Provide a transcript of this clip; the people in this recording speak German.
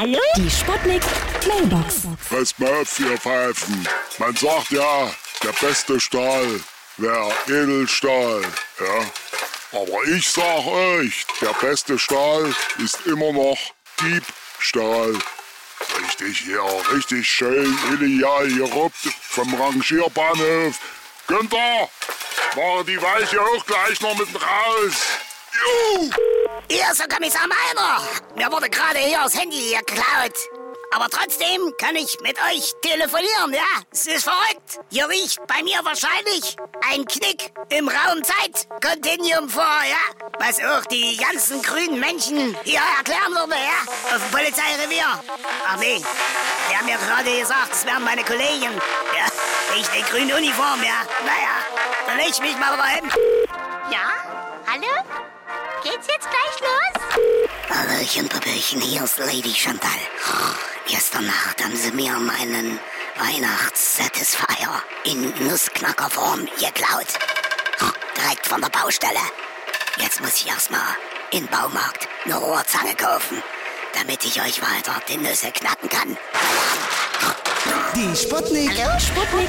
Hallo? Die Sputnik Mailbox. Auf, ihr Pfeifen. Man sagt ja, der beste Stahl wäre Edelstahl. Ja? Aber ich sag euch, der beste Stahl ist immer noch Diebstahl. Richtig hier, richtig schön illegal geruppt vom Rangierbahnhof. Günther, mach die Weiche auch gleich noch mit raus. Hier ist der Kommissar Meiner. Mir wurde gerade hier das Handy geklaut. Aber trotzdem kann ich mit euch telefonieren, ja? Es ist verrückt. Hier liegt bei mir wahrscheinlich ein Knick im Raum-Zeit-Kontinuum vor, ja? Was auch die ganzen grünen Menschen hier erklären würde, ja? Auf dem Polizeirevier. Ach nee, die haben mir gerade gesagt, es wären meine Kollegen. Ja, ich in grünen Uniform, ja? Naja, dann leg ich mich mal wieder hin. Ja? Hallo? Geht's jetzt gleich los? Hallöchen, Pöppelchen, hier ist Lady Chantal. Oh, gestern Nacht haben sie mir meinen Weihnachts-Satisfier in Nussknackerform geklaut. Oh, direkt von der Baustelle. Jetzt muss ich erstmal in den Baumarkt eine Rohrzange kaufen, damit ich euch weiter die Nüsse knacken kann. Die Sputnik. Sputnik